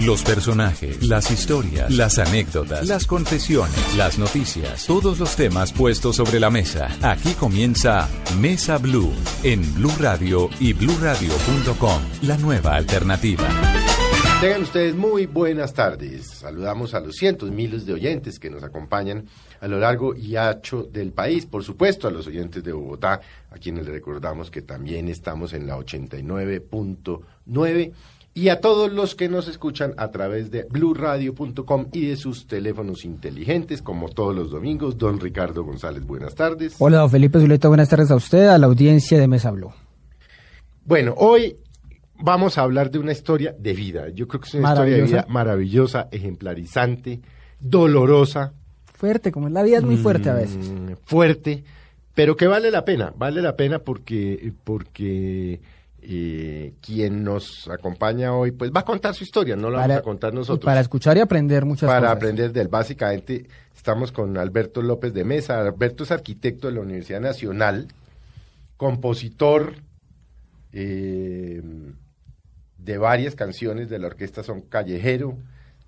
Los personajes, las historias, las anécdotas, las confesiones, las noticias, todos los temas puestos sobre la mesa. Aquí comienza Mesa Blue en Blue Radio y bluradio.com, la nueva alternativa. Tengan ustedes muy buenas tardes. Saludamos a los cientos, miles de oyentes que nos acompañan a lo largo y ancho del país. Por supuesto, a los oyentes de Bogotá, a quienes les recordamos que también estamos en la 89.9 y a todos los que nos escuchan a través de bluradio.com y de sus teléfonos inteligentes, como todos los domingos. Don Ricardo González, buenas tardes. Hola, don Felipe Zuleta, buenas tardes a usted, a la audiencia de Mesa Blue. Bueno, hoy vamos a hablar de una historia de vida. Yo creo que es una historia de vida maravillosa, ejemplarizante, dolorosa. Fuerte, como la vida es muy fuerte a veces. Mm, fuerte, pero que vale la pena, vale la pena porque, porque eh, quien nos acompaña hoy, pues va a contar su historia, no la vamos a contar nosotros. para escuchar y aprender muchas para cosas. Para aprender de él. Básicamente, estamos con Alberto López de Mesa. Alberto es arquitecto de la Universidad Nacional, compositor eh, de varias canciones de la orquesta Son Callejero.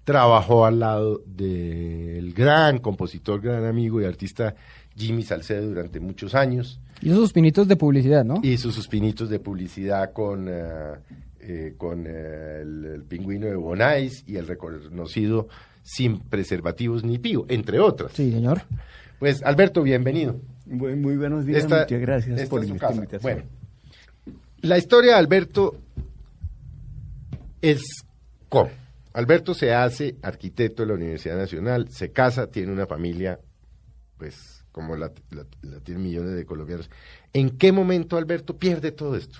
Trabajó al lado del gran compositor, gran amigo y artista Jimmy Salcedo durante muchos años. Y sus pinitos de publicidad, ¿no? Y sus pinitos de publicidad con, eh, con eh, el, pingüino de Bonais y el reconocido sin preservativos ni pío, entre otras. Sí, señor. Pues Alberto, bienvenido. Muy, muy buenos días, muchas gracias por esta invitación. Bueno, la historia de Alberto es cómo. Alberto se hace arquitecto de la Universidad Nacional, se casa, tiene una familia, pues como la, tienen millones de colombianos. ¿En qué momento Alberto pierde todo esto?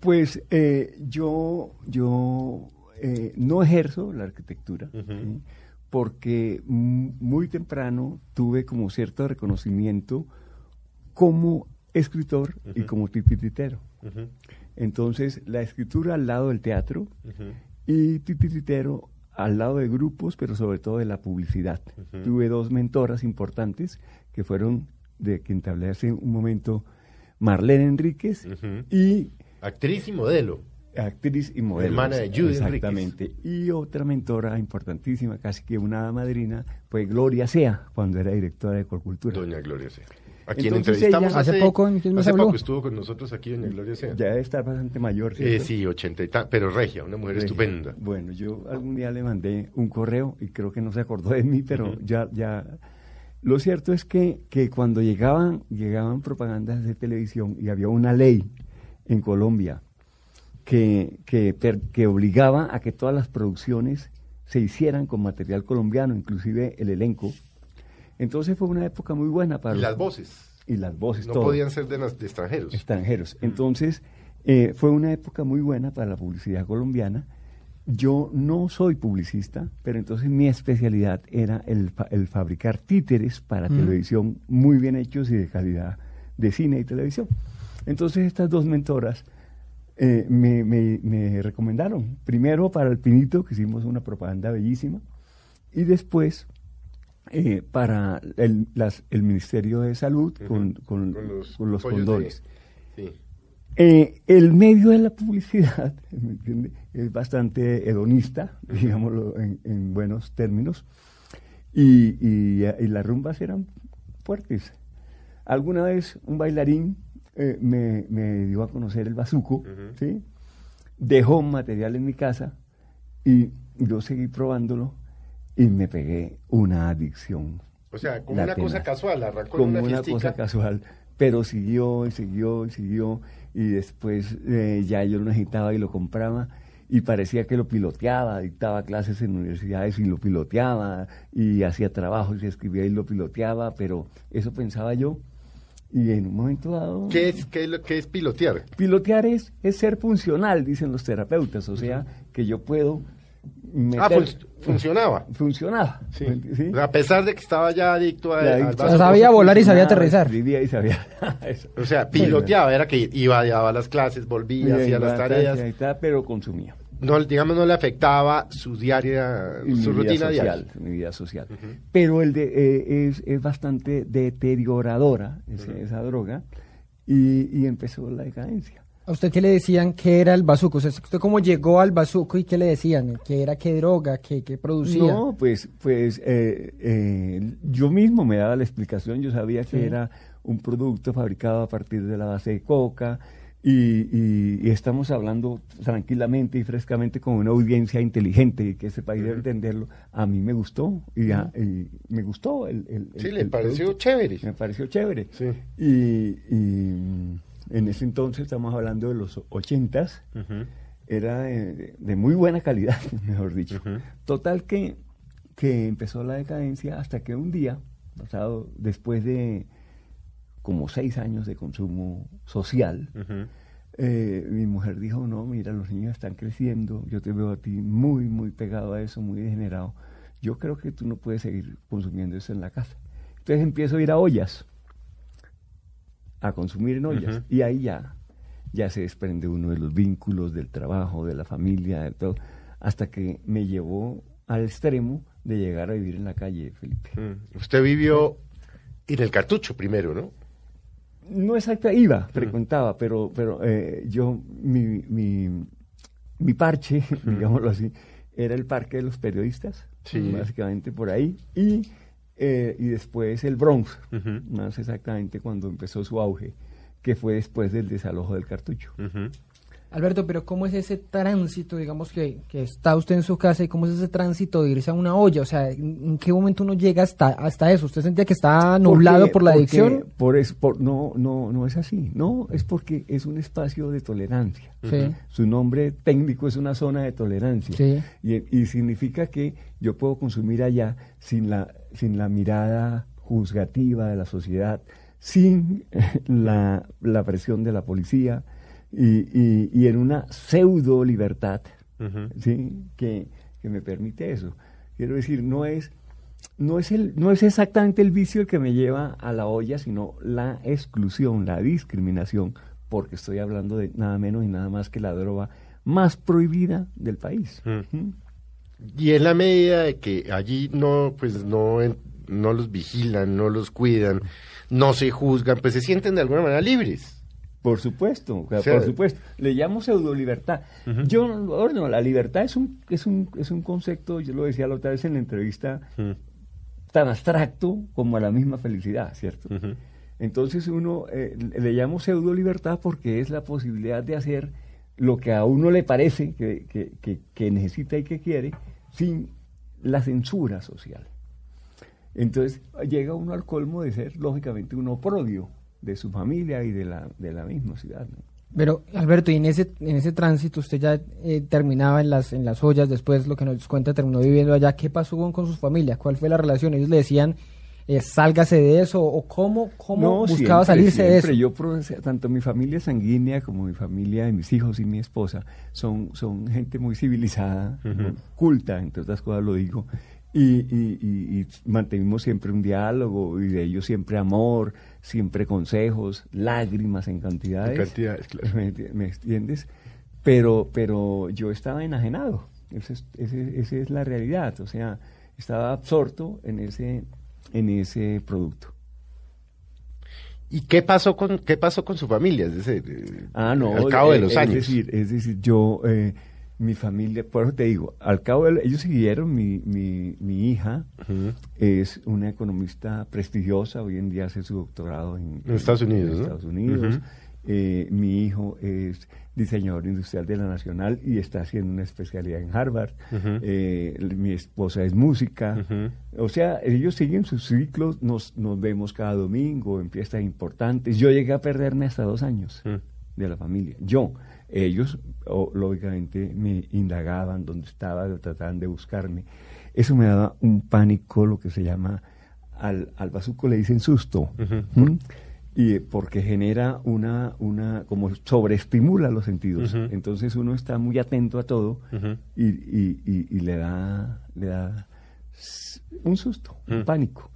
Pues eh, yo, yo eh, no ejerzo la arquitectura, porque muy temprano tuve como cierto reconocimiento como escritor y como titiritero. Entonces, la escritura al lado del teatro y titiritero al lado de grupos, pero sobre todo de la publicidad. Tuve dos mentoras importantes que fueron, de quien te hablé hace un momento, Marlene Enríquez y... Actriz y modelo. Actriz y modelo. Hermana de Judy Exactamente. Y otra mentora importantísima, casi que una madrina, fue Gloria Sea, cuando era directora de Corcultura. Doña Gloria Sea. A quien entrevistamos hace, poco, hace poco estuvo con nosotros aquí Doña Gloria Sea. Ya debe estar bastante mayor. Eh, sí, ochenta y tal, pero regia, una mujer estupenda. Bueno, yo algún día le mandé un correo y creo que no se acordó de mí, pero ya, ya. Lo cierto es que, que cuando llegaban, llegaban propagandas de televisión y había una ley en Colombia que, que, que obligaba a que todas las producciones se hicieran con material colombiano, inclusive el elenco entonces fue una época muy buena para... Y las voces. Y las voces. No podían ser de, de extranjeros. Extranjeros. Entonces eh, fue una época muy buena para la publicidad colombiana. Yo no soy publicista, pero entonces mi especialidad era el, el fabricar títeres para televisión muy bien hechos y de calidad de cine y televisión. Entonces estas dos mentoras eh, me, me, me, recomendaron, primero para el Pinito, que hicimos una propaganda bellísima, y después eh, para el, el, Ministerio de Salud con, con, los, condones. Eh, el medio de la publicidad es bastante hedonista, digámoslo en, buenos términos, y, y, las rumbas eran fuertes. Alguna vez un bailarín eh, me, me, dio a conocer el bazuco, ¿sí? dejó material en mi casa y yo seguí probándolo y me pegué una adicción. O sea, como una cosa casual, arrancó como una, una cosa casual, pero siguió y siguió y siguió y después eh, ya yo lo necesitaba y lo compraba y parecía que lo piloteaba, dictaba clases en universidades y lo piloteaba y hacía trabajos y escribía y lo piloteaba, pero eso pensaba yo. Y en un momento dado... ¿Qué es, qué es, qué es pilotear? Pilotear es, es ser funcional, dicen los terapeutas, o sea, que yo puedo Ah, meter- fun- funcionaba. funcionaba. Sí. ¿sí? A pesar de que estaba ya adicto a, Ya al adicto. vaso O sea, sabía volar y sabía aterrizar. Escribía y sabía. Eso. O sea, piloteaba, era que iba, daba las clases, volvía, hacía las tareas. Está, pero consumía. No, digamos, no le afectaba su diaria, su mi vida rutina social, diaria. mi vida social. Pero el de, eh, es, es bastante deterioradora ese- esa droga y, y empezó la decadencia. ¿A usted qué le decían que era el bazuco? O sea, ¿usted cómo llegó al bazuco y qué le decían? ¿Qué era qué droga? ¿Qué, qué producía? No, pues, pues eh, eh, yo mismo me daba la explicación, yo sabía que era un producto fabricado a partir de la base de coca y, y- y estamos hablando tranquilamente y frescamente con una audiencia inteligente y que ese país debe entenderlo. A mí me gustó y, a- y me gustó el, el- Sí, el- le el pareció producto. chévere. Me pareció chévere. Sí. Y, y, en ese entonces, estamos hablando de los ochentas, era de, de muy buena calidad, mejor dicho. Total que, que empezó la decadencia hasta que un día, pasado después de como seis años de consumo social, eh, mi mujer dijo, no, mira, los niños están creciendo, yo te veo a ti muy, muy pegado a eso, muy degenerado. Yo creo que tú no puedes seguir consumiendo eso en la casa. Entonces empiezo a ir a ollas, a consumir en ollas, y ahí ya, ya se desprende uno de los vínculos, del trabajo, de la familia, de todo, hasta que me llevó al extremo de llegar a vivir en la calle, Felipe. Mm. Usted vivió en el cartucho primero, ¿no? No exacta, iba, frecuentaba, pero, pero eh, yo, mi, mi, mi parche, digámoslo así, era el parque de los periodistas, Sí. básicamente por ahí, y, eh, y después el Bronx, Ujú. más exactamente cuando empezó su auge, que fue después del desalojo del cartucho. Alberto, pero ¿cómo es ese tránsito, digamos, que, que está usted en su casa y cómo es ese tránsito de irse a una olla? O sea, ¿en, qué momento uno llega hasta, hasta eso? ¿Usted sentía que está nublado Porque- por la porque adicción? Por es, por, no, no, no es así. No, es porque es un espacio de tolerancia. Sí. Su nombre técnico es una zona de tolerancia. Sí. Y, y significa que yo puedo consumir allá sin la, sin la mirada juzgativa de la sociedad, sin la, la presión de la policía y, y- y en una pseudo libertad. ¿sí? que, que me permite eso. Quiero decir, no es, no, es el, no es exactamente el vicio el que me lleva a la olla, sino la exclusión, la discriminación, porque estoy hablando de nada menos y nada más que la droga más prohibida del país. Mm. Y en la medida de que allí no, pues no, no los vigilan, no los cuidan, no se juzgan, pues se sienten de alguna manera libres. Por supuesto, o sea, por supuesto. Le llamo pseudo libertad. Yo, no, la libertad es un, es un, es un concepto, yo lo decía la otra vez en la entrevista, tan abstracto como a la misma felicidad, ¿cierto? Entonces uno eh, le llamo pseudo libertad porque es la posibilidad de hacer lo que a uno le parece que, que- que- necesita y que quiere sin la censura social. Entonces llega uno al colmo de ser lógicamente un oprobio de su familia y de la, de la misma ciudad. Pero, Alberto, y en ese, en ese tránsito usted ya eh, terminaba en las, en las ollas, después lo que nos cuenta, terminó viviendo allá. ¿Qué pasó con, con sus familias? ¿Cuál fue la relación? Ellos le decían, eh, sálgase de eso, o cómo, cómo buscaba siempre, salirse de eso. siempre. Yo, tanto mi familia sanguínea como mi familia, mis hijos y mi esposa, son, son gente muy civilizada, Ujú. culta, entre otras cosas lo digo, y, y- y- y mantenimos siempre un diálogo, y de ellos siempre amor, siempre consejos, lágrimas en cantidades. En cantidades, claro. ¿Me, me entiendes? Pero, pero yo estaba enajenado, esa es, ese- esa es la realidad, o sea, estaba absorto en ese, en ese producto. ¿Y qué pasó con qué pasó con su familia? Es decir, eh, Ah, no. al cabo de eh, los es años. Decir, es decir, yo, eh, mi familia, por eso te digo, al cabo de, ellos siguieron, mi, mi, mi hija es una economista prestigiosa, hoy en día hace su doctorado en, En Estados Unidos, en ¿no? Estados Unidos. Eh, mi hijo es diseñador industrial de la Nacional y está haciendo una especialidad en Harvard. Eh, mi esposa es música. O sea, ellos siguen sus ciclos, nos, nos vemos cada domingo en fiestas importantes. Yo llegué a perderme hasta dos años Mm. de la familia. Yo, ellos, o- lógicamente, me indagaban dónde estaba, trataban de buscarme. Eso me daba un pánico, lo que se llama, al, al bazuco le dicen susto. ¿Mm? Y porque genera una, una como sobreestimula los sentidos. Entonces uno está muy atento a todo y, y, y, le da, le da un susto, un pánico.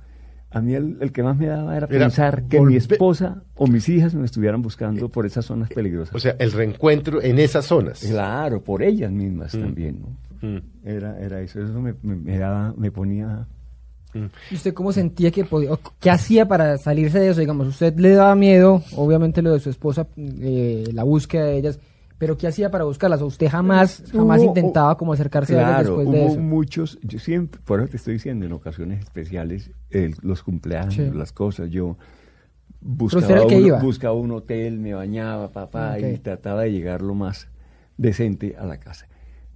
A mí el, que más me daba era, pensar que mi esposa o mis hijas me estuvieran buscando por esas zonas peligrosas. O sea, el reencuentro en esas zonas. Claro, por ellas mismas también. ¿no? Era, era eso, eso me, me, daba, me ponía ¿Y usted cómo sentía que podía, qué hacía para salirse de eso? Digamos, usted le daba miedo, obviamente lo de su esposa, eh, la búsqueda de ellas, pero ¿qué hacía para buscarlas? ¿O usted jamás, jamás intentaba como acercarse a ellas después de eso? muchos, yo siempre, por eso te estoy diciendo, en ocasiones especiales, los cumpleaños, las cosas, yo buscaba, buscaba un hotel, me bañaba, papá, y trataba de llegar lo más decente a la casa.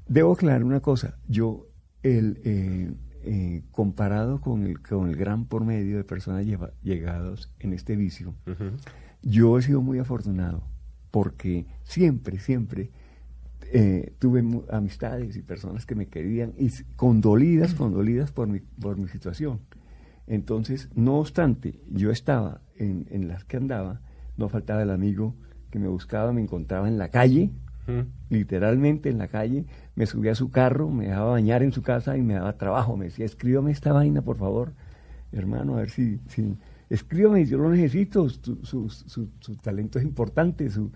Debo aclarar una cosa, yo, el... Eh, eh, comparado con el, con el gran por medio de personas llegados en este vicio, yo he sido muy afortunado porque siempre, siempre eh, tuve amistades y personas que me querían y condolidas, condolidas por mi, por mi situación. Entonces, no obstante, yo estaba en, en las que andaba, no faltaba el amigo que me buscaba, me encontraba en la calle, literalmente en la calle, me subía a su carro, me dejaba bañar en su casa y me daba trabajo. Me decía, escríbame esta vaina, por favor, hermano, a ver si, si escríbame, yo lo necesito, su, su, su, talento es importante, su,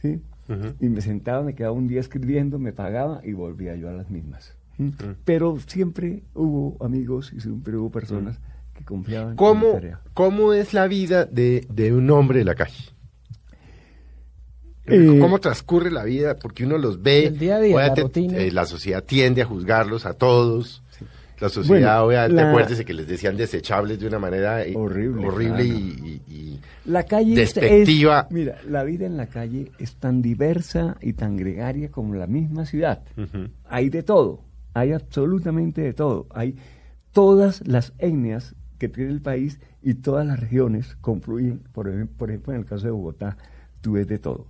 ¿sí? Y me sentaba, me quedaba un día escribiendo, me pagaba y volvía yo a las mismas. Pero siempre hubo amigos y siempre hubo personas que confiaban ¿Cómo, en mi tarea. ¿Cómo es la vida de, de un hombre de la calle? Eh, ¿Cómo transcurre la vida? Porque uno los ve. El día a día, la, eh, la sociedad tiende a juzgarlos a todos. La sociedad, obviamente, acuérdese que les decían desechables de una manera eh, horrible, horrible y, la calle despectiva. mira, la vida en la calle es tan diversa y tan gregaria como la misma ciudad. Hay de todo, hay absolutamente de todo. Hay todas las etnias que tiene el país y todas las regiones confluyen. Por, por ejemplo, en el caso de Bogotá, tú ves de todo.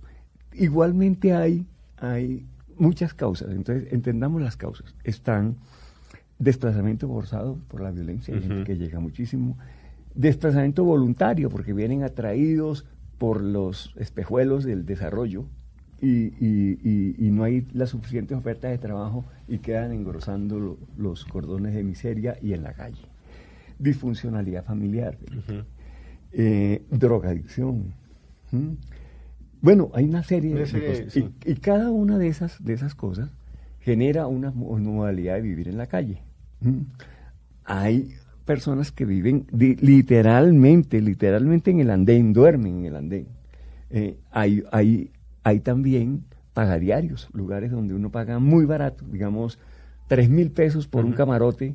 Igualmente hay, hay muchas causas, entonces entendamos las causas. Están desplazamiento forzado por la violencia, que llega muchísimo, desplazamiento voluntario, porque vienen atraídos por los espejuelos del desarrollo y, y, no hay la suficiente oferta de trabajo y quedan engrosando los cordones de miseria y en la calle. Disfuncionalidad familiar, eh, drogadicción. Bueno, hay una serie, de cosas. Y, cada una de esas, de esas cosas genera una, modalidad de vivir en la calle. ¿Mm? Hay personas que viven literalmente, literalmente en el andén, duermen en el andén. Eh, hay, hay, hay también pagadiarios, lugares donde uno paga muy barato, digamos, tres mil pesos por un camarote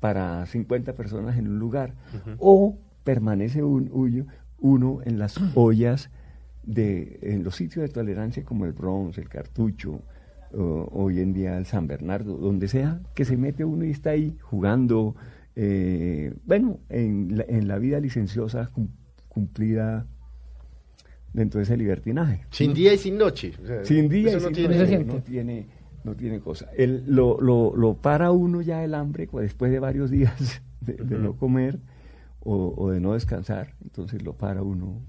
para 50 personas en un lugar. O permanece un, uno en las ollas de en los sitios de tolerancia como el Bronx, el Cartucho, hoy en día el San Bernardo, donde sea, que se mete uno y está ahí jugando, eh, bueno, en la, en la, vida licenciosa cumplida dentro de ese libertinaje. Sin día y sin noche. sin día y sin noche. No tiene, no tiene cosa. El, lo, lo, lo, para uno ya el hambre después de varios días de, no comer o, o, de no descansar, entonces lo para uno.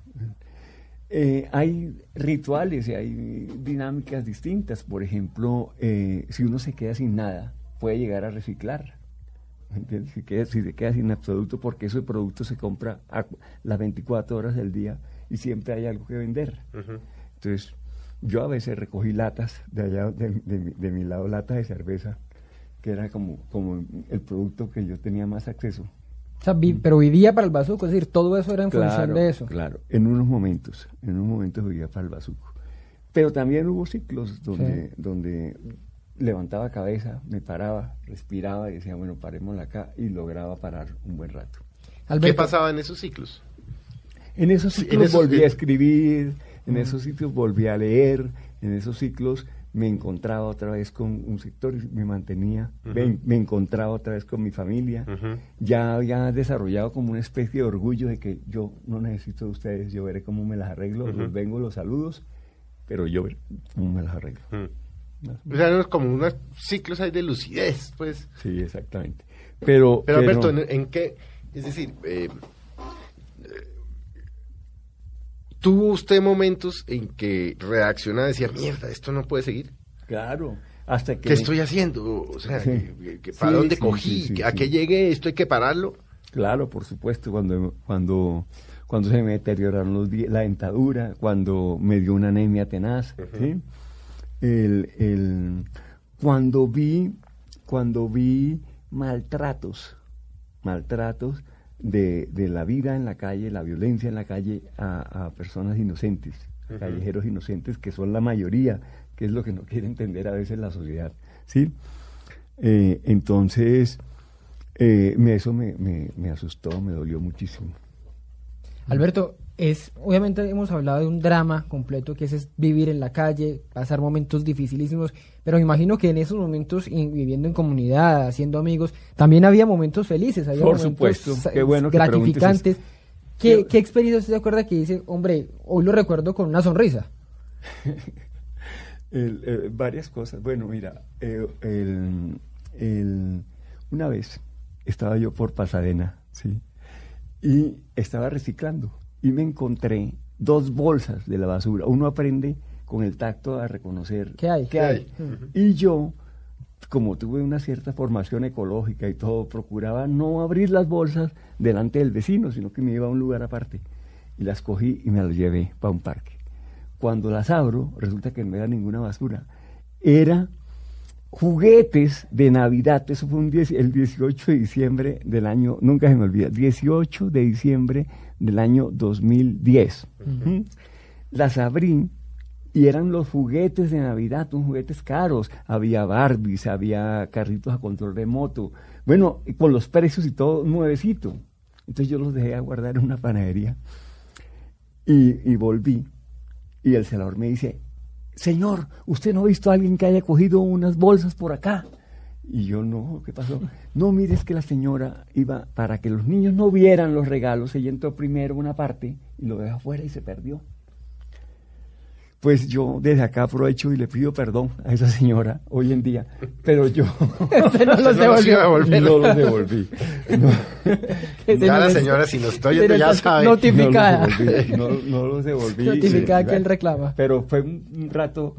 Eh, hay rituales y hay dinámicas distintas. Por ejemplo, eh, si uno se queda sin nada, puede llegar a reciclar. Si, queda, si se queda sin absoluto, porque ese producto se compra a las 24 horas del día y siempre hay algo que vender. Entonces, yo a veces recogí latas de allá, de, mi lado, latas de cerveza, que era como, como el producto que yo tenía más acceso pero vivía para el bazuco, es decir, todo eso era en función de eso. Claro, en unos momentos, en unos momentos vivía para el bazuco. Pero también hubo ciclos donde, donde levantaba cabeza, me paraba, respiraba y decía, bueno, parémosla acá y lograba parar un buen rato. ¿Qué pasaba en esos ciclos? En esos ciclos volví a escribir, en esos sitios volví a leer, en esos ciclos me encontraba otra vez con un sector y me mantenía, me, encontraba otra vez con mi familia, ya había desarrollado como una especie de orgullo de que yo no necesito de ustedes, yo veré cómo me las arreglo, los vengo, los saludos, pero yo veré cómo me las arreglo. O sea, como unos ciclos hay de lucidez, pues. Sí, exactamente. Pero, pero, Alberto, ¿en, qué? Es decir, eh, ¿Tuvo usted momentos en que reacciona y decía, mierda, esto no puede seguir? Claro. Hasta que ¿Qué estoy haciendo? O sea, Sí. que- que- ¿para Sí, dónde sí, cogí? ¿A qué llegué? ¿Esto hay que pararlo? Claro, por supuesto, cuando, cuando, cuando se me deterioraron los la dentadura, cuando me dio una anemia tenaz. El, el- cuando vi, cuando vi maltratos, maltratos de, de la vida en la calle, la violencia en la calle a, a personas inocentes, callejeros inocentes, que son la mayoría, que es lo que no quiere entender a veces la sociedad, ¿sí? Eh, entonces, eh, me- eso me, me- me asustó, me dolió muchísimo. Alberto, es obviamente hemos hablado de un drama completo que es, es vivir en la calle, pasar momentos dificilísimos, pero me imagino que en esos momentos viviendo en comunidad, haciendo amigos, también había momentos felices, había Por momentos supuesto, qué bueno gratificantes. ¿Qué, Qué- ¿Qué experiencia usted se acuerda que dice, hombre, hoy lo recuerdo con una sonrisa? El, eh, varias cosas. Bueno, mira, eh, el- el- una vez estaba yo por Pasadena, ¿sí? Y estaba reciclando y me encontré dos bolsas de la basura. Uno aprende con el tacto a reconocer ¿Qué hay? qué hay. Y yo, como tuve una cierta formación ecológica y todo, procuraba no abrir las bolsas delante del vecino, sino que me iba a un lugar aparte. Y las cogí y me las llevé para un parque. Cuando las abro, resulta que no era ninguna basura. Era juguetes de Navidad. Eso fue un diez- el 18 de diciembre del año, nunca se me olvida, 18 de diciembre del año 2010. Ujú. Las abrí y eran los juguetes de Navidad, unos juguetes caros. Había Barbies, había carritos a control remoto. Bueno, con los precios y todo nuevecito. Entonces yo los dejé a guardar en una panadería y, y volví. Y el celador me dice, Señor, ¿usted no ha visto a alguien que haya cogido unas bolsas por acá? Y yo, no, ¿qué pasó? No, mire, es que la señora iba, para que los niños no vieran los regalos, ella entró primero una parte y lo dejó afuera y se perdió. Pues yo desde acá aprovecho y le pido perdón a esa señora hoy en día, pero yo no los Usted no los devolví. No. Ya la señora, si nos estoy oyendo, ya sabe. Notificada. No los devolví, no, no los devolví. Notificada Sí, que él reclama. Pero fue un, rato,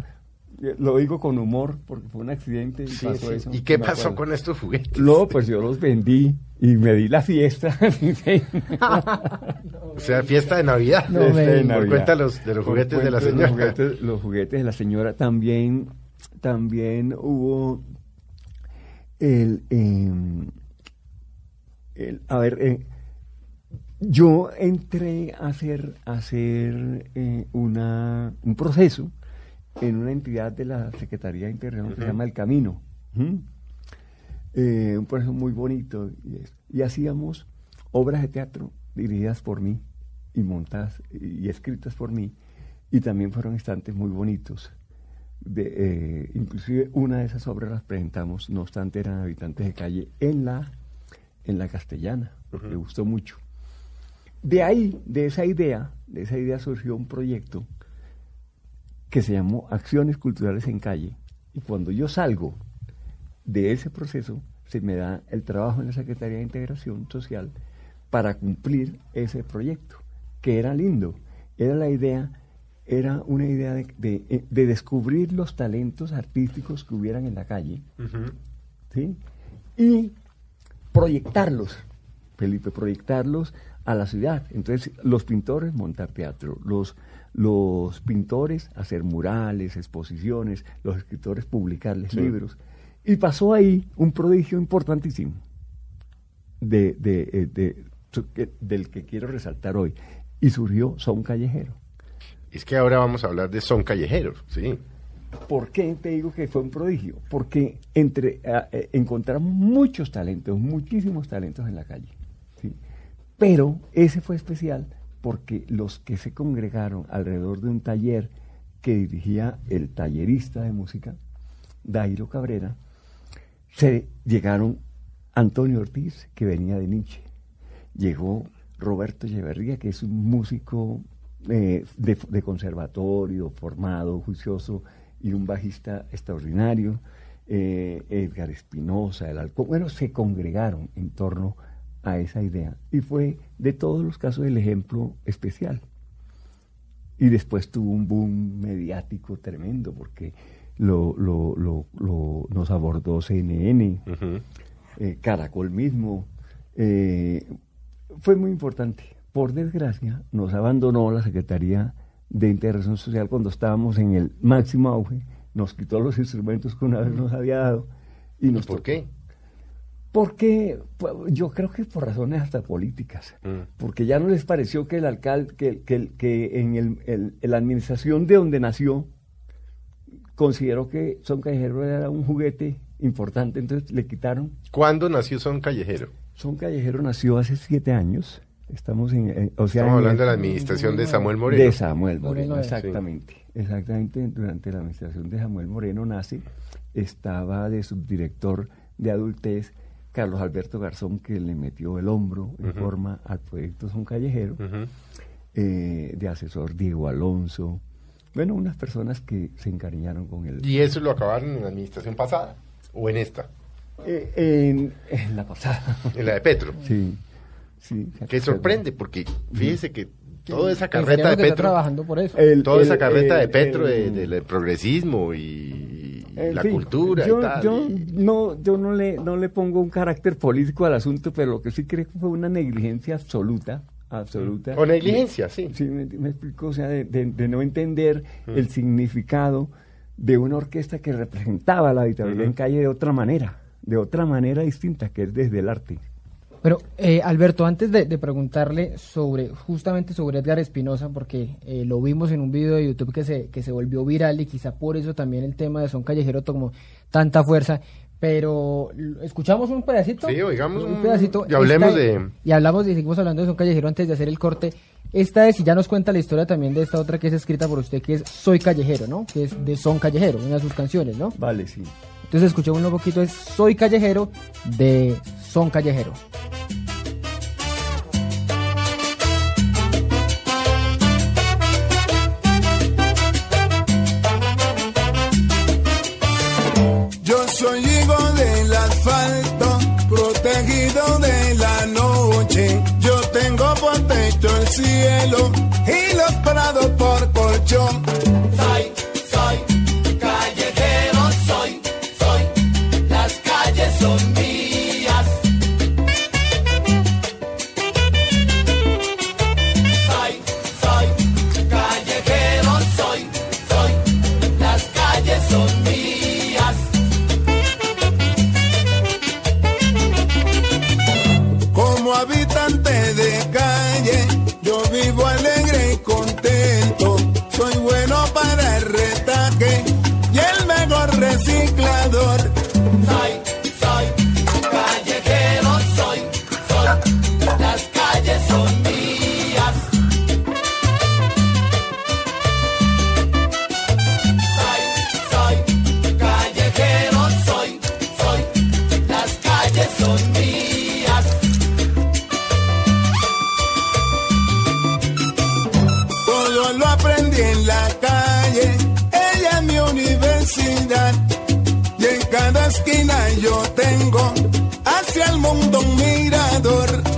lo digo con humor, porque fue un accidente y Sí, pasó sí. eso. ¿Y qué pasó acuerdo. con estos juguetes? No, pues yo los vendí y me di la fiesta. O sea, fiesta de Navidad. No, de Por cuenta los, de los Por juguetes de la señora. Los juguetes, los juguetes de la señora también, también hubo el, em, el- a ver, eh, yo entré a hacer, a hacer eh, una, un proceso en una entidad de la Secretaría Interior que se llama El Camino. ¿Mm? Eh, un proceso muy bonito. Y, hacíamos obras de teatro dirigidas por mí y montadas y escritas por mí. Y también fueron instantes muy bonitos. De, eh, inclusive una de esas obras las presentamos, no obstante eran habitantes de calle, en la, en la castellana. Ujú. Me gustó mucho. De ahí, de esa idea, de esa idea surgió un proyecto que se llamó Acciones Culturales en Calle. Y cuando yo salgo de ese proceso, se me da el trabajo en la Secretaría de Integración Social para cumplir ese proyecto, que era lindo. Era la idea, era una idea de, de- eh, de descubrir los talentos artísticos que hubieran en la calle. ¿sí? Y proyectarlos, Felipe, proyectarlos a la ciudad. Entonces, los pintores montar teatro, los, los pintores hacer murales, exposiciones, los escritores publicarles Sí. libros. Y pasó ahí un prodigio importantísimo de, de, eh, de- del que quiero resaltar hoy. Y surgió Son Callejero. Es que ahora vamos a hablar de son callejeros, sí. ¿Por qué te digo que fue un prodigio? Porque entre, ah, eh, encontramos muchos talentos, muchísimos talentos en la calle. ¿sí? Pero ese fue especial porque los que se congregaron alrededor de un taller que dirigía el tallerista de música, Dairo Cabrera, se llegaron Antonio Ortiz, que venía de Nietzsche, llegó Roberto Echeverría, que es un músico eh, de, conservatorio, formado, juicioso, y un bajista extraordinario, eh, Edgar Espinosa, el Alcón, bueno, se congregaron en torno a esa idea. Y fue de todos los casos el ejemplo especial. y después tuvo un boom mediático tremendo porque lo, lo, lo, lo- nos abordó CNN, eh, Caracol mismo. eh, fue muy importante. Por desgracia, nos abandonó la Secretaría de Integración Social cuando estábamos en el máximo auge, nos quitó los instrumentos que una vez nos había dado. ¿Y, ¿Y nos por qué? Porque pues, yo creo que por razones hasta políticas, Mm. porque ya no les pareció que el alcalde, que, que, que en el, el- la administración de donde nació, consideró que Son Callejero era un juguete importante, entonces le quitaron. ¿Cuándo nació Son Callejero? Son Callejero nació hace siete años, estamos en, en- o sea, Estamos en hablando de la administración de Samuel Moreno. de Samuel Moreno, 2009. exactamente. Exactamente, durante la administración de Samuel Moreno nace, estaba de subdirector de adultez Carlos Alberto Garzón, que le metió el hombro en forma al proyecto Son Callejero, eh, de asesor Diego Alonso, bueno, unas personas que se encariñaron con él. ¿Y eso lo acabaron en la administración pasada? ¿O en esta? Eh, en, en la pasada. En la de Petro. sí, sí. Que sorprende, porque fíjese que toda esa carreta de Petro, trabajando por eso. El- toda esa el- carreta de Petro el- de- del progresismo y En la fin, cultura yo, y tal. Yo no, yo no le, no le pongo un carácter político al asunto, pero lo que sí creo que fue una negligencia absoluta, absoluta. O negligencia, sí. Sí, me, me explico, o sea, de, de- de no entender Mm. el significado de una orquesta que representaba la dictadura en calle de otra manera, de otra manera distinta, que es desde el arte. Pero, eh, Alberto, antes de, de preguntarle sobre, justamente sobre Edgar Espinosa, porque eh, lo vimos en un video de YouTube que se, que se volvió viral y quizá por eso también el tema de Son Callejero tomó tanta fuerza, pero escuchamos un pedacito. Sí, oigamos un- pedacito. y hablemos Esta- de- Y hablamos, y seguimos hablando de Son Callejero antes de hacer el corte. Esta es, y ya nos cuenta la historia también de esta otra que es escrita por usted, que es Soy Callejero, ¿no? Que es de Son Callejero, una de sus canciones, ¿no? Vale, sí. Entonces escuchemos un poquito, es Soy Callejero de Son Callejero. Yo soy hijo del asfalto, protegido de la noche. Yo tengo por techo el cielo y los prados por colchón. Todo lo aprendí en la calle, ella es mi universidad. Y en cada esquina yo tengo hacia el mundo un mirador.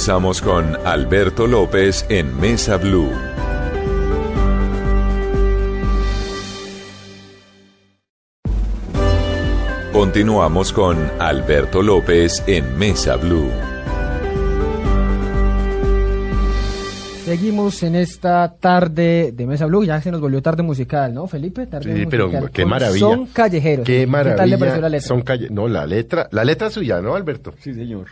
Regresamos con Alberto López en Mesa Blue. Continuamos con Alberto López en Mesa Blue. Seguimos en esta tarde de Mesa Blue, ya se nos volvió tarde musical, ¿no, Felipe? Tarde Sí, musical. pero qué maravilla. Son callejeros. Qué ¿Qué tal le maravilla. pareció la letra? Son calle... No, la letra, la letra suya, ¿no, Alberto? Sí, señor.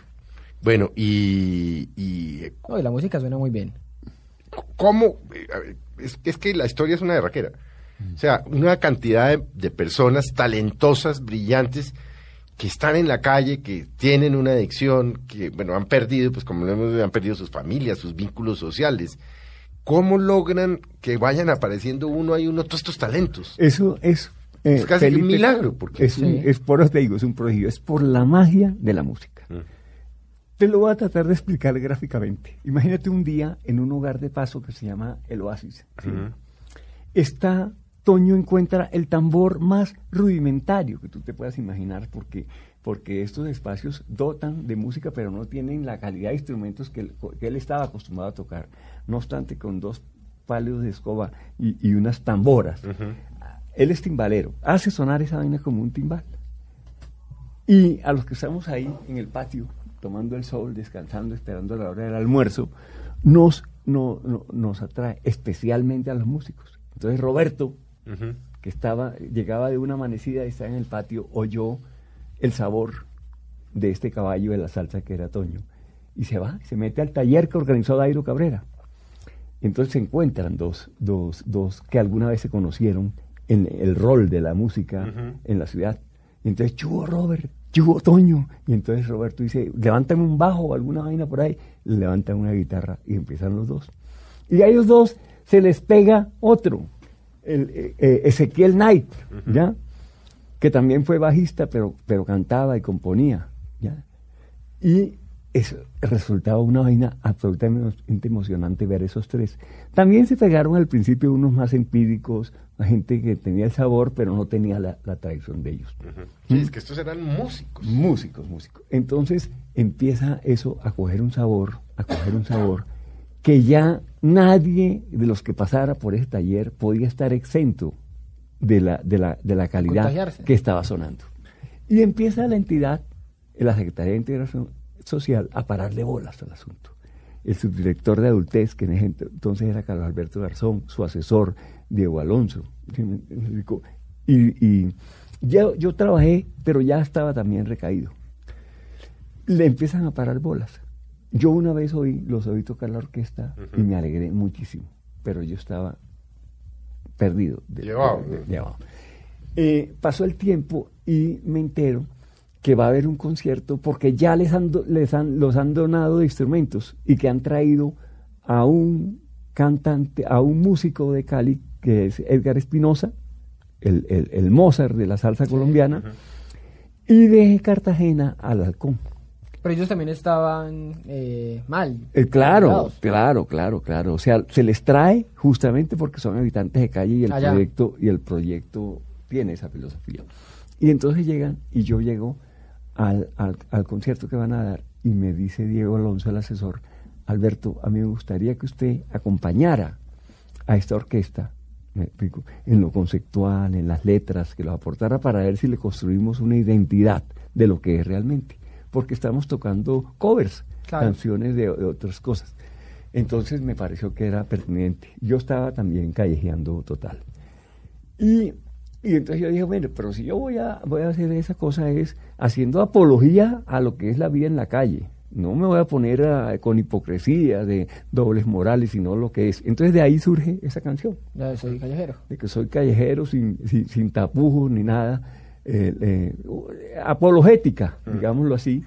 Bueno, y, y No, y la música suena muy bien. ¿cómo? A Es, es que la historia es una derraquera. O sea, una cantidad de, de personas talentosas, brillantes, que están en la calle, que tienen una adicción, que, bueno, han perdido, pues como lo hemos han perdido sus familias, sus vínculos sociales. ¿Cómo logran que vayan apareciendo uno y uno todos estos talentos? Eso es... eh, Es casi un milagro, porque- es, un- Sí. es por eso te digo, es un prodigio, es por la magia de la música. Te lo voy a tratar de explicar gráficamente. Imagínate un día en un hogar de paso que se llama El Oasis. Está, Toño encuentra el tambor más rudimentario que tú te puedas imaginar, porque, porque estos espacios dotan de música, pero no tienen la calidad de instrumentos que él, que él estaba acostumbrado a tocar. No obstante, con dos palos de escoba y, y unas tamboras. Él es timbalero, hace sonar esa vaina como un timbal. Y a los que estamos ahí en el patio, tomando el sol, descansando, esperando la hora del almuerzo, nos, no- no- nos atrae, especialmente a los músicos. Entonces Roberto, que estaba, llegaba de una amanecida y estaba en el patio, oyó el sabor de este caballo de la salsa que era Toño. Y se va, se mete al taller que organizó Dairo Cabrera. Entonces se encuentran dos, dos, dos que alguna vez se conocieron en el rol de la música en la ciudad. Entonces, chugo Robert, chugo Toño. Y entonces Roberto dice, levántame un bajo o alguna vaina por ahí. Le levantan una guitarra y empiezan los dos. Y a ellos dos se les pega otro, el, eh, eh, Ezequiel Knight, ¿ya? Que también fue bajista, pero, pero cantaba y componía, ¿ya? Y eso resultaba una vaina absolutamente emocionante ver esos tres. También se pegaron al principio unos más empíricos, la gente que tenía el sabor, pero no tenía la, la tradición de ellos. Sí, es que estos eran músicos. Músicos, músicos. Entonces empieza eso a coger un sabor, a coger un sabor que ya nadie de los que pasara por ese taller podía estar exento de la, de la, de la calidad Contagiarse. que estaba sonando. Y empieza la entidad, la Secretaría de Integración Social, a pararle bolas al asunto. El subdirector de adultez, que en ese ent- entonces era Carlos Alberto Garzón, su asesor, Diego Alonso. Y, y ya, yo trabajé, pero ya estaba también recaído. Le empiezan a parar bolas. Yo una vez oí, los oí tocar la orquesta y me alegré muchísimo, pero yo estaba perdido. de- Llevado, de- de- llevado. Eh, pasó el tiempo y me entero que va a haber un concierto porque ya les han, les han, los han donado instrumentos y que han traído a un cantante, a un músico de Cali que es Edgar Espinosa, el, el- el Mozart de la salsa colombiana, y de Cartagena al Halcón. Pero ellos también estaban eh, mal. Eh, claro, claro, claro, claro. O sea, se les trae justamente porque son habitantes de calle y el Allá. proyecto y el proyecto tiene esa filosofía. Y entonces llegan y yo llego al, al, al concierto que van a dar y me dice Diego Alonso, el asesor, Alberto, a mí me gustaría que usted acompañara a esta orquesta, explico, en lo conceptual, en las letras, que lo aportara para ver si le construimos una identidad de lo que es realmente. Porque estamos tocando covers, Claro. canciones de, de otras cosas. Entonces me pareció que era pertinente. Yo estaba también callejeando total. Y, y entonces yo dije, bueno, pero si yo voy a, voy a hacer esa cosa es haciendo apología a lo que es la vida en la calle. No me voy a poner a- con hipocresía de dobles morales, sino lo que es. Entonces de ahí surge esa canción Ya soy callejero. de que soy callejero sin, sin, sin tapujos ni nada, eh, eh, apologética, digámoslo así,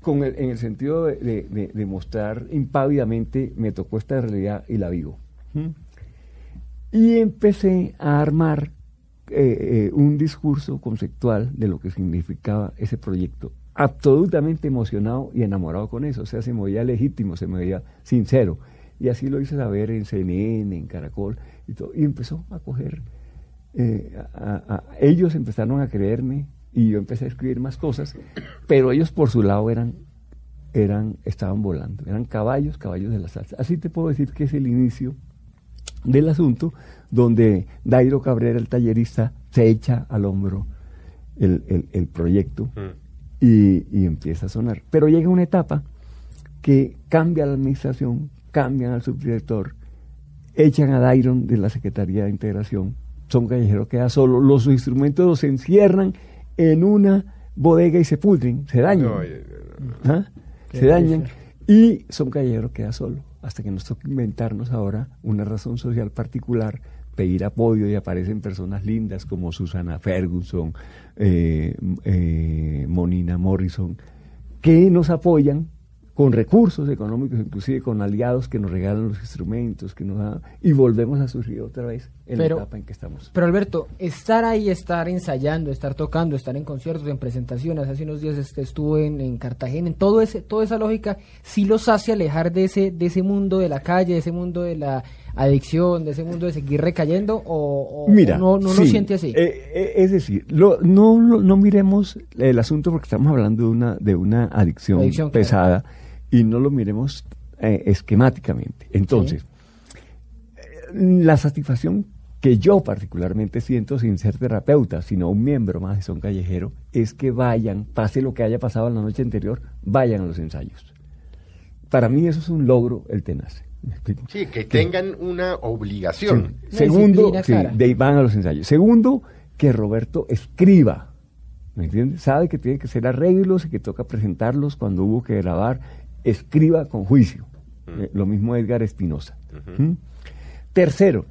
con el- en el sentido de, de- de- de mostrar impávidamente, me tocó esta realidad y la vivo. ¿Mm? Y empecé a armar eh, eh, un discurso conceptual de lo que significaba ese proyecto. Absolutamente emocionado y enamorado con eso. O sea, se me veía legítimo, se me veía sincero. Y así lo hice saber en CNN, en Caracol, y, todo. y empezó a coger. eh, a- ellos empezaron a creerme y yo empecé a escribir más cosas, pero ellos por su lado eran eran, estaban volando, eran caballos, caballos de la salsa. Así te puedo decir que es el inicio del asunto, donde Dairo Cabrera, el tallerista, se echa al hombro el, proyecto mm. y, y, empieza a sonar. Pero llega una etapa que cambia la administración, cambian al subdirector, echan a Dairon de la Secretaría de Integración, Son Callejero queda solo, los instrumentos se encierran en una bodega y se pudren, se dañan. ¿Ah? Se dañan y Son Callejero queda solo, hasta que nos toca inventarnos ahora una razón social particular, pedir apoyo y aparecen personas lindas como Susana Ferguson, eh, eh, Monina Morrison, que nos apoyan con recursos económicos, inclusive con aliados que nos regalan los instrumentos, que nos dan, y volvemos a surgir otra vez en la etapa en que estamos. Pero Alberto, estar ahí, estar ensayando, estar tocando, estar en conciertos, en presentaciones, hace unos días este, estuve en, en, Cartagena, en todo ese, toda esa lógica, sí los hace alejar de ese, de ese mundo de la calle, de ese mundo de la adicción, de ese mundo de seguir recayendo, o, no, no lo siente así. Eh, eh, es decir, no, no miremos el asunto porque estamos hablando de una, de una adicción, pesada y no lo miremos eh, esquemáticamente. Entonces, la satisfacción que yo particularmente siento sin ser terapeuta, sino un miembro más de Son Callejero, es que vayan, pase lo que haya pasado en la noche anterior, vayan a los ensayos. Para mí eso es un logro el tenaz. Sí, que tengan una obligación. Segundo, de, van a los ensayos. Segundo, que Roberto escriba. ¿Me entiendes? Sabe que tiene que ser arreglos y que toca presentarlos cuando hubo que grabar escriba con juicio. Mm. Eh, lo mismo Edgar Espinosa. ¿Mm? Tercero,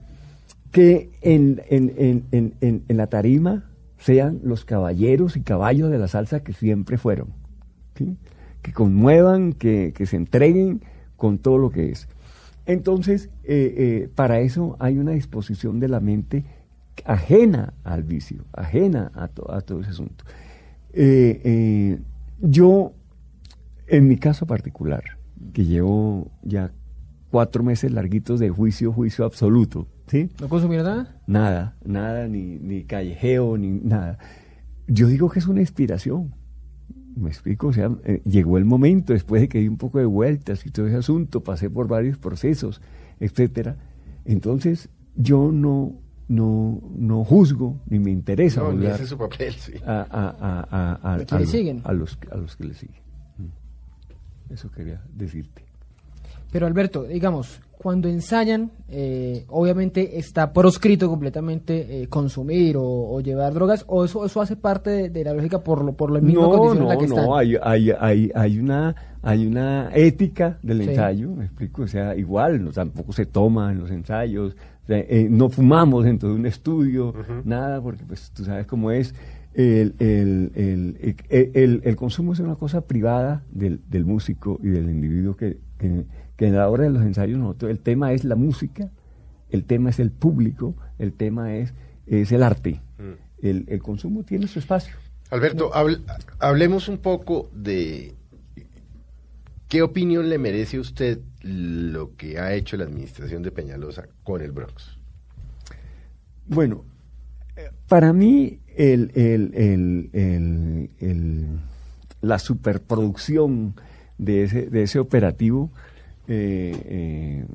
que en, en, la tarima sean los caballeros y caballos de la salsa que siempre fueron. Que conmuevan, que, se entreguen con todo lo que es. Entonces, eh, eh, para eso hay una disposición de la mente ajena al vicio, ajena a, a todo ese asunto. yo en mi caso particular, que llevo ya cuatro meses larguitos de juicio, juicio absoluto, ¿sí? ¿No consumir nada? Nada, nada, ni, ni callejeo, ni nada. Yo digo que es una inspiración. Me explico, o sea, eh, llegó el momento, después de que di un poco de vueltas y todo ese asunto, pasé por varios procesos, etcétera. Entonces, yo no, no, no juzgo, ni me interesa no, ese es su papel, sí. a, a, a, a, a, los, a los que le siguen. Eso quería decirte. Pero Alberto, digamos, cuando ensayan, eh, obviamente está proscrito completamente eh, consumir o, llevar drogas, o eso eso hace parte de, la lógica por lo por la misma condición en la que no, No, hay, hay, hay, una hay una ética del ensayo, me explico, o sea, igual, no, tampoco se toma en los ensayos, eh, no fumamos dentro de un estudio, nada, porque pues tú sabes cómo es el, el, el, el, consumo es una cosa privada del, del músico y del individuo que, que, en la hora de los ensayos nosotros, el tema es la música, el tema es el público, el tema es, es el arte. Mm. El, consumo tiene su espacio. Alberto, hablemos un poco de qué opinión le merece a usted lo que ha hecho la administración de Peñalosa con el Bronx. Bueno, para mí el, el, el, el, la superproducción de ese, de ese operativo, eh, eh,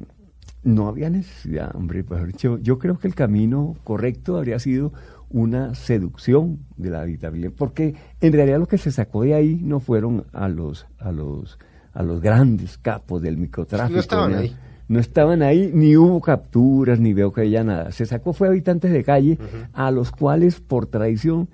no había necesidad, hombre. Pues, yo, yo creo que el camino correcto habría sido una seducción de la habitabilidad, porque en realidad lo que se sacó de ahí no fueron a los, a los, a los grandes capos del microtráfico. No estaban ahí no estaban ahí, ni hubo capturas, ni veo que haya nada. Se sacó fue habitantes de calle, a los cuales por tradición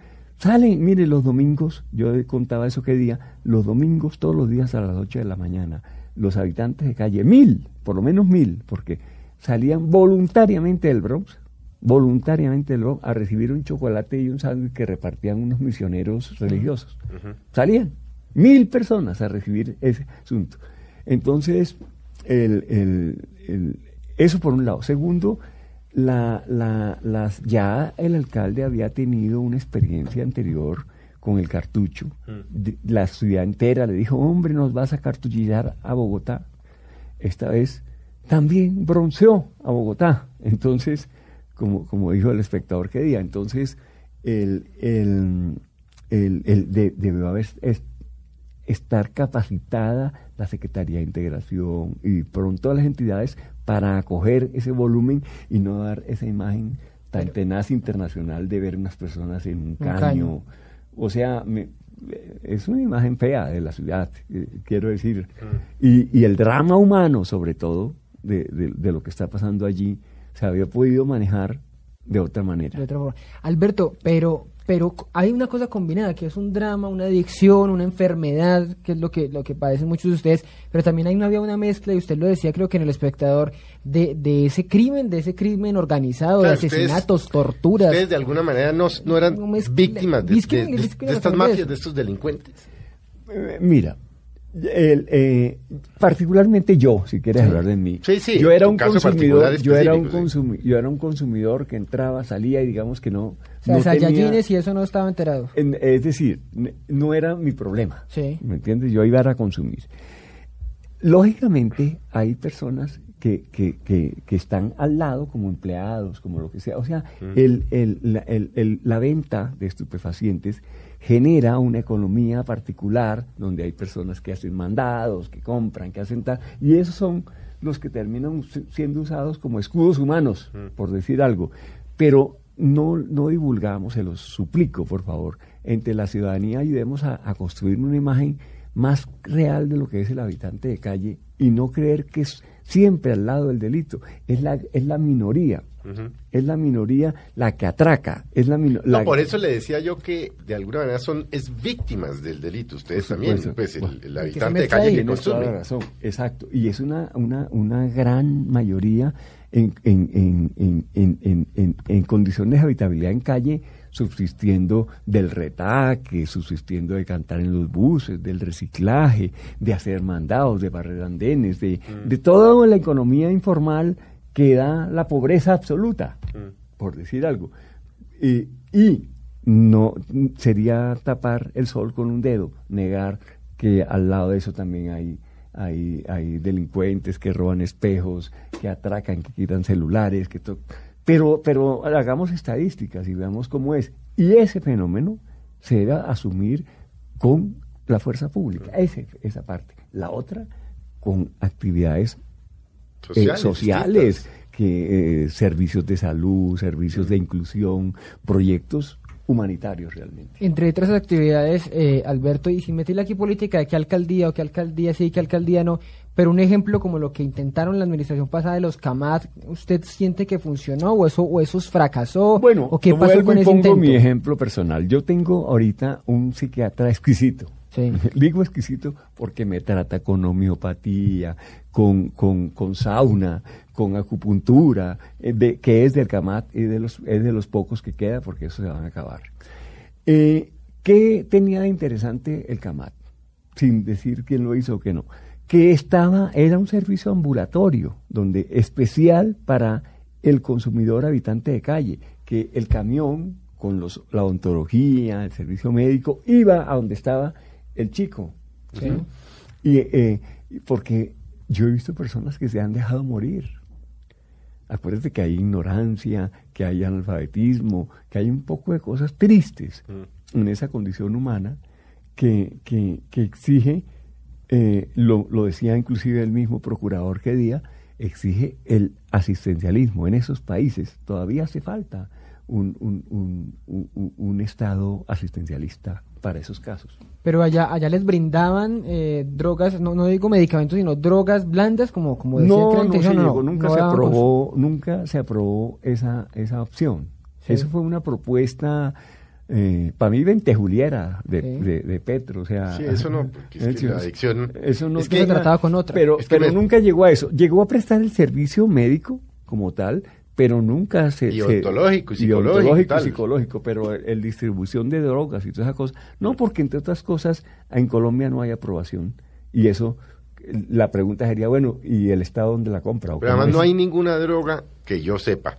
salen, mire, los domingos, yo contaba eso que día, los domingos, todos los días a las 8 de la mañana, los habitantes de calle, mil, por lo menos mil, porque salían voluntariamente del Bronx, voluntariamente del Bronx, a recibir un chocolate y un sándwich que repartían unos misioneros religiosos. Salían mil personas a recibir ese asunto. Entonces, el, el, eso por un lado. Segundo, la, la, las, ya el alcalde había tenido una experiencia anterior con el cartucho. Mm. la ciudad entera le dijo, hombre, nos vas a cartuchillar a Bogotá. Esta vez también bronceó a Bogotá. Entonces, como, como dijo el espectador que día, entonces el, el, el, el de, debió haber estar capacitada la Secretaría de Integración y pronto las entidades para acoger ese volumen y no dar esa imagen tan tenaz internacional de ver unas personas en un caño. O sea, es una imagen fea de la ciudad, eh, quiero decir. Mm. Y, y, el drama humano, sobre todo, de, de, lo que está pasando allí, se había podido manejar de otra manera. De otra forma. Alberto, pero pero hay una cosa combinada que es un drama, una adicción, una enfermedad, que es lo que lo que padecen muchos de ustedes, pero también hay una, había una mezcla y usted lo decía creo que en el espectador de, de ese crimen, de ese crimen organizado, de asesinatos, torturas. Ustedes de alguna manera no, no eran víctimas de, estas mafias, de estos delincuentes. Eh, mira, el, eh, particularmente yo, si quieres hablar de mí, yo era un consumidor, yo era un yo era un consumidor que entraba, salía y digamos que no. O sea, y eso no estaba enterado. es decir, no era mi problema. ¿Me entiendes? Yo iba a consumir. Lógicamente, hay personas que, que, que, que, están al lado como empleados, como lo que sea. O sea, el, el, la, el, la venta de estupefacientes genera una economía particular donde hay personas que hacen mandados, que compran, que hacen tal, y esos son los que terminan siendo usados como escudos humanos, mm. por decir algo. Pero no, no divulgamos, se los suplico, por favor, entre la ciudadanía ayudemos a, a construir una imagen más real de lo que es el habitante de calle y no creer que es siempre al lado del delito. Es la, es la minoría. Es la minoría la que atraca. Es la, no, por eso le decía yo que de alguna manera son es víctimas del delito. Ustedes también, pues el, habitante de calle que consume. razón. Exacto. Y es una, una, una gran mayoría en, en, en, en, en condiciones de habitabilidad en calle subsistiendo del retaque, subsistiendo de cantar en los buses, del reciclaje, de hacer mandados, de barrer andenes, de, mm. de toda la economía informal que da la pobreza absoluta, mm. por decir algo. y no sería tapar el sol con un dedo, negar que al lado de eso también hay hay, hay delincuentes que roban espejos, que atracan, que quitan celulares, que pero, pero hagamos estadísticas y veamos cómo es. Y ese fenómeno se debe asumir con la fuerza pública, ese, esa parte. La otra, con actividades eh, sociales, que, eh, servicios de salud, servicios de inclusión, proyectos humanitarios realmente. Entre otras actividades, eh, Alberto, y sin meterle aquí política de qué alcaldía o qué alcaldía sí, qué alcaldía no, pero un ejemplo como lo que intentaron la administración pasada de los CAMAT, ¿usted siente que funcionó o eso o eso fracasó? Bueno, ¿o qué pasó con ese pongo mi ejemplo personal. Yo tengo ahorita un psiquiatra exquisito. Digo exquisito porque me trata con homeopatía, con, con, con sauna, con acupuntura, eh, de, que es del CAMAT y de los, es de los pocos que queda porque eso se van a acabar. Eh, ¿Qué tenía de interesante el CAMAT? Sin decir quién lo hizo o qué no que estaba, era un servicio ambulatorio, donde especial para el consumidor habitante de calle, que el camión con los, la odontología, el servicio médico, iba a donde estaba el chico. Y eh, porque yo he visto personas que se han dejado morir. Acuérdate que hay ignorancia, que hay analfabetismo, que hay un poco de cosas tristes mm. en esa condición humana que, que, que exige eh, lo, decía inclusive el mismo procurador que día, exige el asistencialismo. En esos países todavía hace falta un, un, Estado asistencialista para esos casos. Pero allá, allá les brindaban eh, drogas, no, no digo medicamentos, sino drogas blandas, como, como decía no, no, nunca se aprobó, nunca se aprobó esa, esa opción. Eso fue una propuesta eh, para mí ventejuliera de, de, Petro, o sea... Sí, eso no, es que la adicción... Eso no es que se trataba con otra. Pero, pero nunca llegó a eso. Llegó a prestar el servicio médico como tal, pero nunca se... Y ontológico y psicológico. Y, psicológico, pero el, distribución de drogas y todas esas cosas. No, porque entre otras cosas en Colombia no hay aprobación. Y eso, la pregunta sería, bueno, ¿y el Estado dónde la compra? Pero además no hay ninguna droga que yo sepa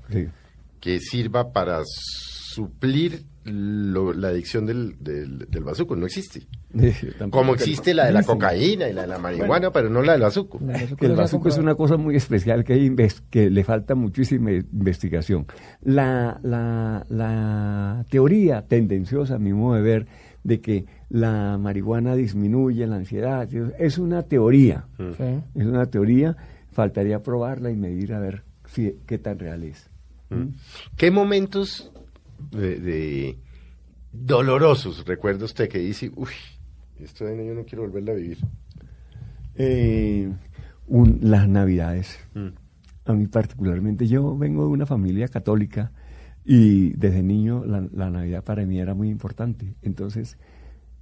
que sirva para suplir la adicción del, del, del, bazuco no existe. Como existe la de la cocaína y la de la marihuana, pero no la del bazuco. El bazuco es una cosa muy especial que, hay que le falta muchísima investigación. La, la, la teoría tendenciosa, a mi modo de ver, de que la marihuana disminuye la ansiedad. Es una teoría, Sí. es una teoría, faltaría probarla y medir a ver si, qué tan real es. Mm. ¿Qué momentos de, de dolorosos recuerda usted que dice, uy, esto de yo no quiero volverla a vivir? Eh, un- las navidades. Mm. A mí particularmente, yo vengo de una familia católica y desde niño la, la Navidad para mí era muy importante. Entonces,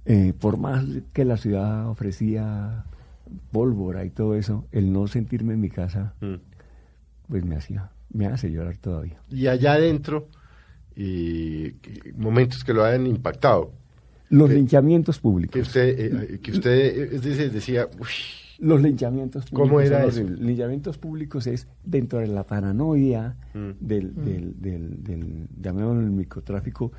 eh, por más que la ciudad ofrecía pólvora y todo eso, el no sentirme en mi casa, Mm. pues me hacía, me hace llorar todavía. Y allá adentro, y, que- momentos que lo hayan impactado. Los Que- linchamientos Que públicos. usted, eh, que usted eh, es decir, decía, uy, Los linchamientos públicos. ¿Cómo era eso? horribles. Linchamientos públicos es dentro de la paranoia Mm. del, del, del, del, llamémoslo el microtráfico.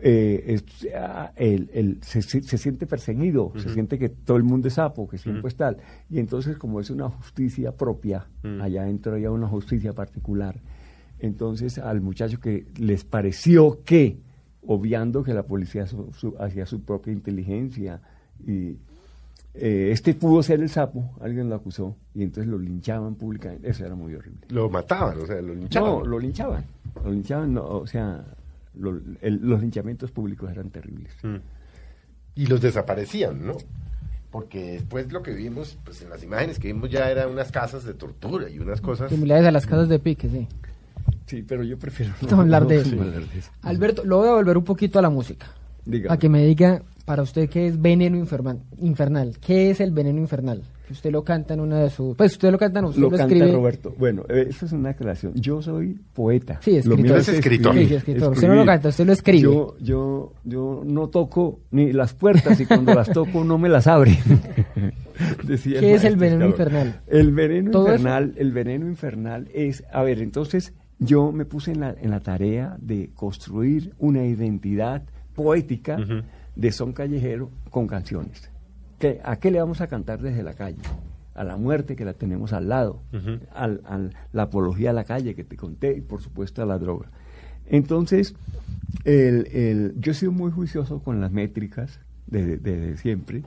eh, es, ah, el, el- se, se- se siente perseguido, se siente que todo el mundo es sapo, que siempre es tal. Y entonces, como es una justicia propia, Mm. allá adentro hay una justicia particular. Entonces, al muchacho que les pareció que, obviando que la policía su- su- hacía su propia inteligencia y eh, este pudo ser el sapo, alguien lo acusó y entonces lo linchaban públicamente. Eso era muy horrible. lo mataban, o sea, lo linchaban. No, lo linchaban. Lo linchaban, no, o sea, lo- el- los linchamientos públicos eran terribles. Mm. Y los desaparecían, ¿no? Porque después lo que vimos, pues en las imágenes que vimos ya eran unas casas de tortura y unas cosas... Similares a las casas de pique, sí. Sí, pero yo prefiero No hablar de eso. no hablar de eso. Alberto, lo voy a volver un poquito a la música. Dígame. A que me diga, para usted, ¿qué es veneno infernal? ¿Qué es el veneno infernal? Que usted lo canta en una de sus... Pues usted lo canta, no, usted Lo lo, canta escribe... Roberto. Bueno, eh, eso es una aclaración. Yo soy poeta. Sí, Lo escritor. mío Es escritor. Sí, sí, escritor. Usted no lo canta, usted lo escribe. Yo, yo, yo no toco ni las puertas y cuando las toco no me las abre. Decía ¿Qué es el veneno infernal? El veneno ¿Todo eso? infernal, el veneno infernal es, a ver, entonces yo me puse en la, en la tarea de construir una identidad poética de son callejero con canciones. ¿Qué- ¿A qué le vamos a cantar desde la calle? A la muerte que la tenemos al lado, al, al- la apología a la calle que te conté y por supuesto a la droga. Entonces, el, el- yo he sido muy juicioso con las métricas desde, desde siempre,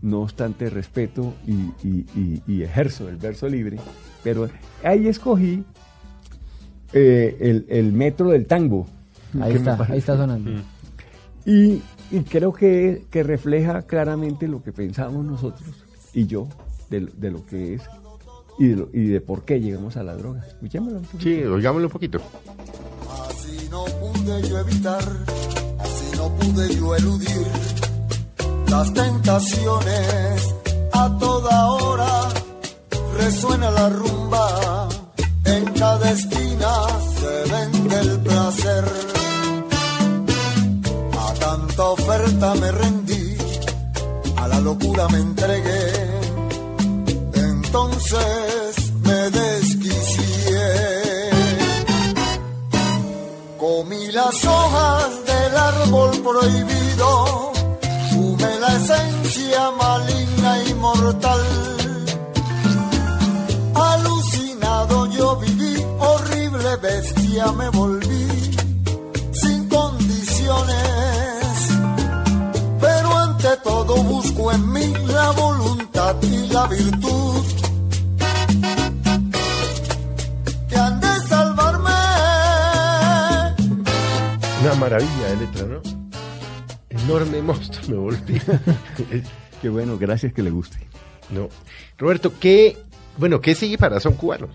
no obstante respeto y, y- y- y ejerzo el verso libre, pero ahí escogí eh, el, el metro del tango. Ahí que me está, ahí está sonando. Mm. y, y creo que, que refleja claramente lo que pensamos nosotros y yo de, de lo que es y de, lo- y de por qué llegamos a la droga. Escuchémoslo un poquito. Sí, oigámoslo un poquito. Así no pude yo evitar, así no pude yo eludir las tentaciones. A toda hora resuena la rumba, en cada esquina se vende el placer. A tanta oferta me rendí, a la locura me entregué, entonces me desquicié. Comí las hojas del árbol prohibido, fumé la esencia maligna y mortal. Horrible bestia me volví, sin condiciones. Pero ante todo busco en mí la voluntad y la virtud que han de salvarme. Una maravilla de letra, ¿no? Enorme monstruo, me volví. Qué bueno, gracias que le guste. no. Roberto, ¿qué, bueno, qué sigue para Son Cubano?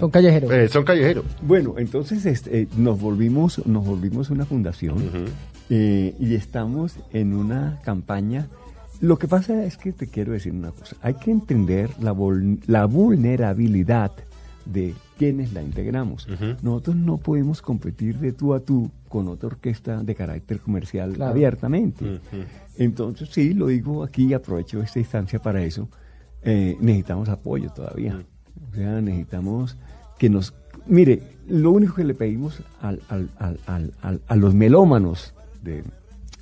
Son callejeros. Eh, son Callejero. Bueno, entonces este, eh, nos volvimos nos volvimos una fundación eh, y estamos en una campaña. Lo que pasa es que te quiero decir una cosa. Hay que entender la, vul- la vulnerabilidad de quienes la integramos. Nosotros no podemos competir de tú a tú con otra orquesta de carácter comercial Claro. abiertamente. Entonces, sí, lo digo aquí, aprovecho esta instancia para eso. eh, necesitamos apoyo todavía. O sea, necesitamos que nos... Mire, lo único que le pedimos al- al- al- al- al- a los melómanos de,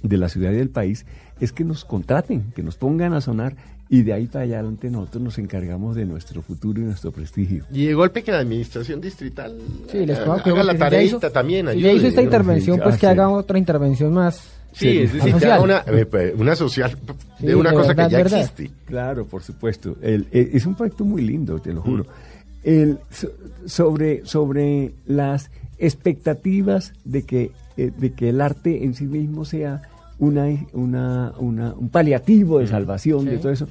de la ciudad y del país es que nos contraten, que nos pongan a sonar y de ahí para allá adelante nosotros nos encargamos de nuestro futuro y nuestro prestigio. Y de golpe que la administración distrital Sí, les haga, haga la tareita también, Si ya hizo ayude. esta intervención, pues ah, que haga otra intervención más. Sí, es decir, social. una, eh, una social Sí, de una de cosa verdad, que ya verdad. existe. Claro, por supuesto. El- eh, es un proyecto muy lindo, te lo juro. El, so- sobre, sobre las expectativas de que, eh, de que el arte en sí mismo sea una, una, una- un paliativo de salvación de todo eso.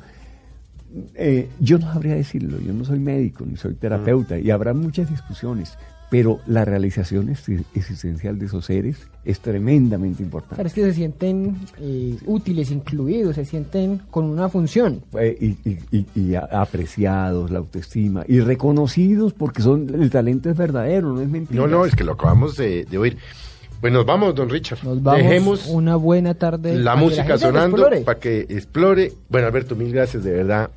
Eh, yo no sabría decirlo, yo no soy médico ni soy terapeuta y habrá muchas discusiones, pero la realización es- existencial de esos seres es tremendamente importante. Claro, es que se sienten eh, útiles, incluidos, se sienten con una función. Eh, y, y- y- y a- apreciados, la autoestima, y reconocidos porque son el talento es verdadero, no es mentira. No, no, es que lo acabamos de, de oír. Pues nos vamos, don Richard. Nos vamos Dejemos una buena tarde. la música lo sonando explore. para que explore. Bueno, Alberto, mil gracias, de verdad.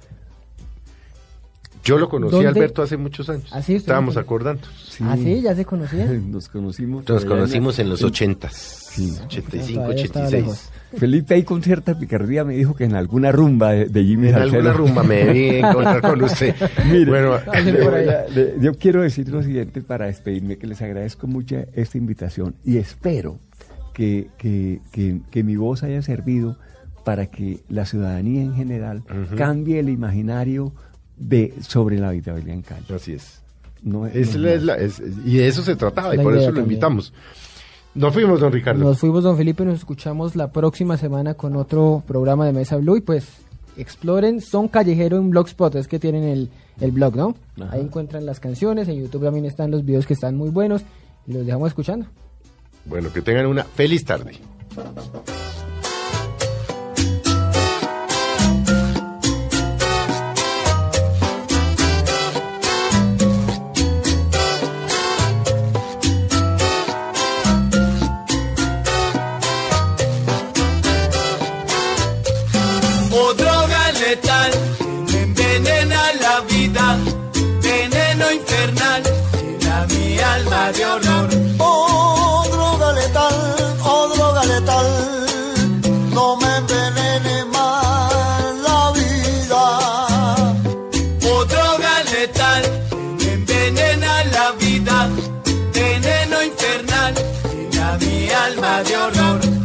Yo lo conocí a ¿Dónde? Alberto hace muchos años. Ah, Estábamos acordando. Sí. Ah, sí, ya se conocían. Nos conocimos. Nos conocimos en los ochentas. Sí. 85, Todavía estaba 86. lejos. Felipe ahí con cierta picardía me dijo que en alguna rumba de, de Jimmy En alguna rumba me debí encontrar con usted. Mire, bueno, le a- le- yo quiero decir lo siguiente para despedirme, que les agradezco mucho esta invitación y espero que, que- que- que mi voz haya servido para que la ciudadanía en general Ujú. cambie el imaginario de sobre la habitabilidad en Cali. así es. No, Es no la- más. es la- es- y de eso se trataba, y por eso lo también. invitamos. Nos fuimos, don Ricardo. Nos fuimos, don Felipe, nos escuchamos la próxima semana con otro programa de Mesa Blue y pues exploren Son Callejero en Blogspot, es que tienen el, el blog, ¿no? Ajá. Ahí encuentran las canciones, en YouTube también están los videos que están muy buenos y los dejamos escuchando. Bueno, que tengan una feliz tarde.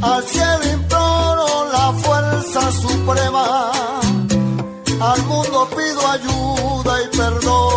Al cielo imploro la fuerza suprema, al mundo pido ayuda y perdón.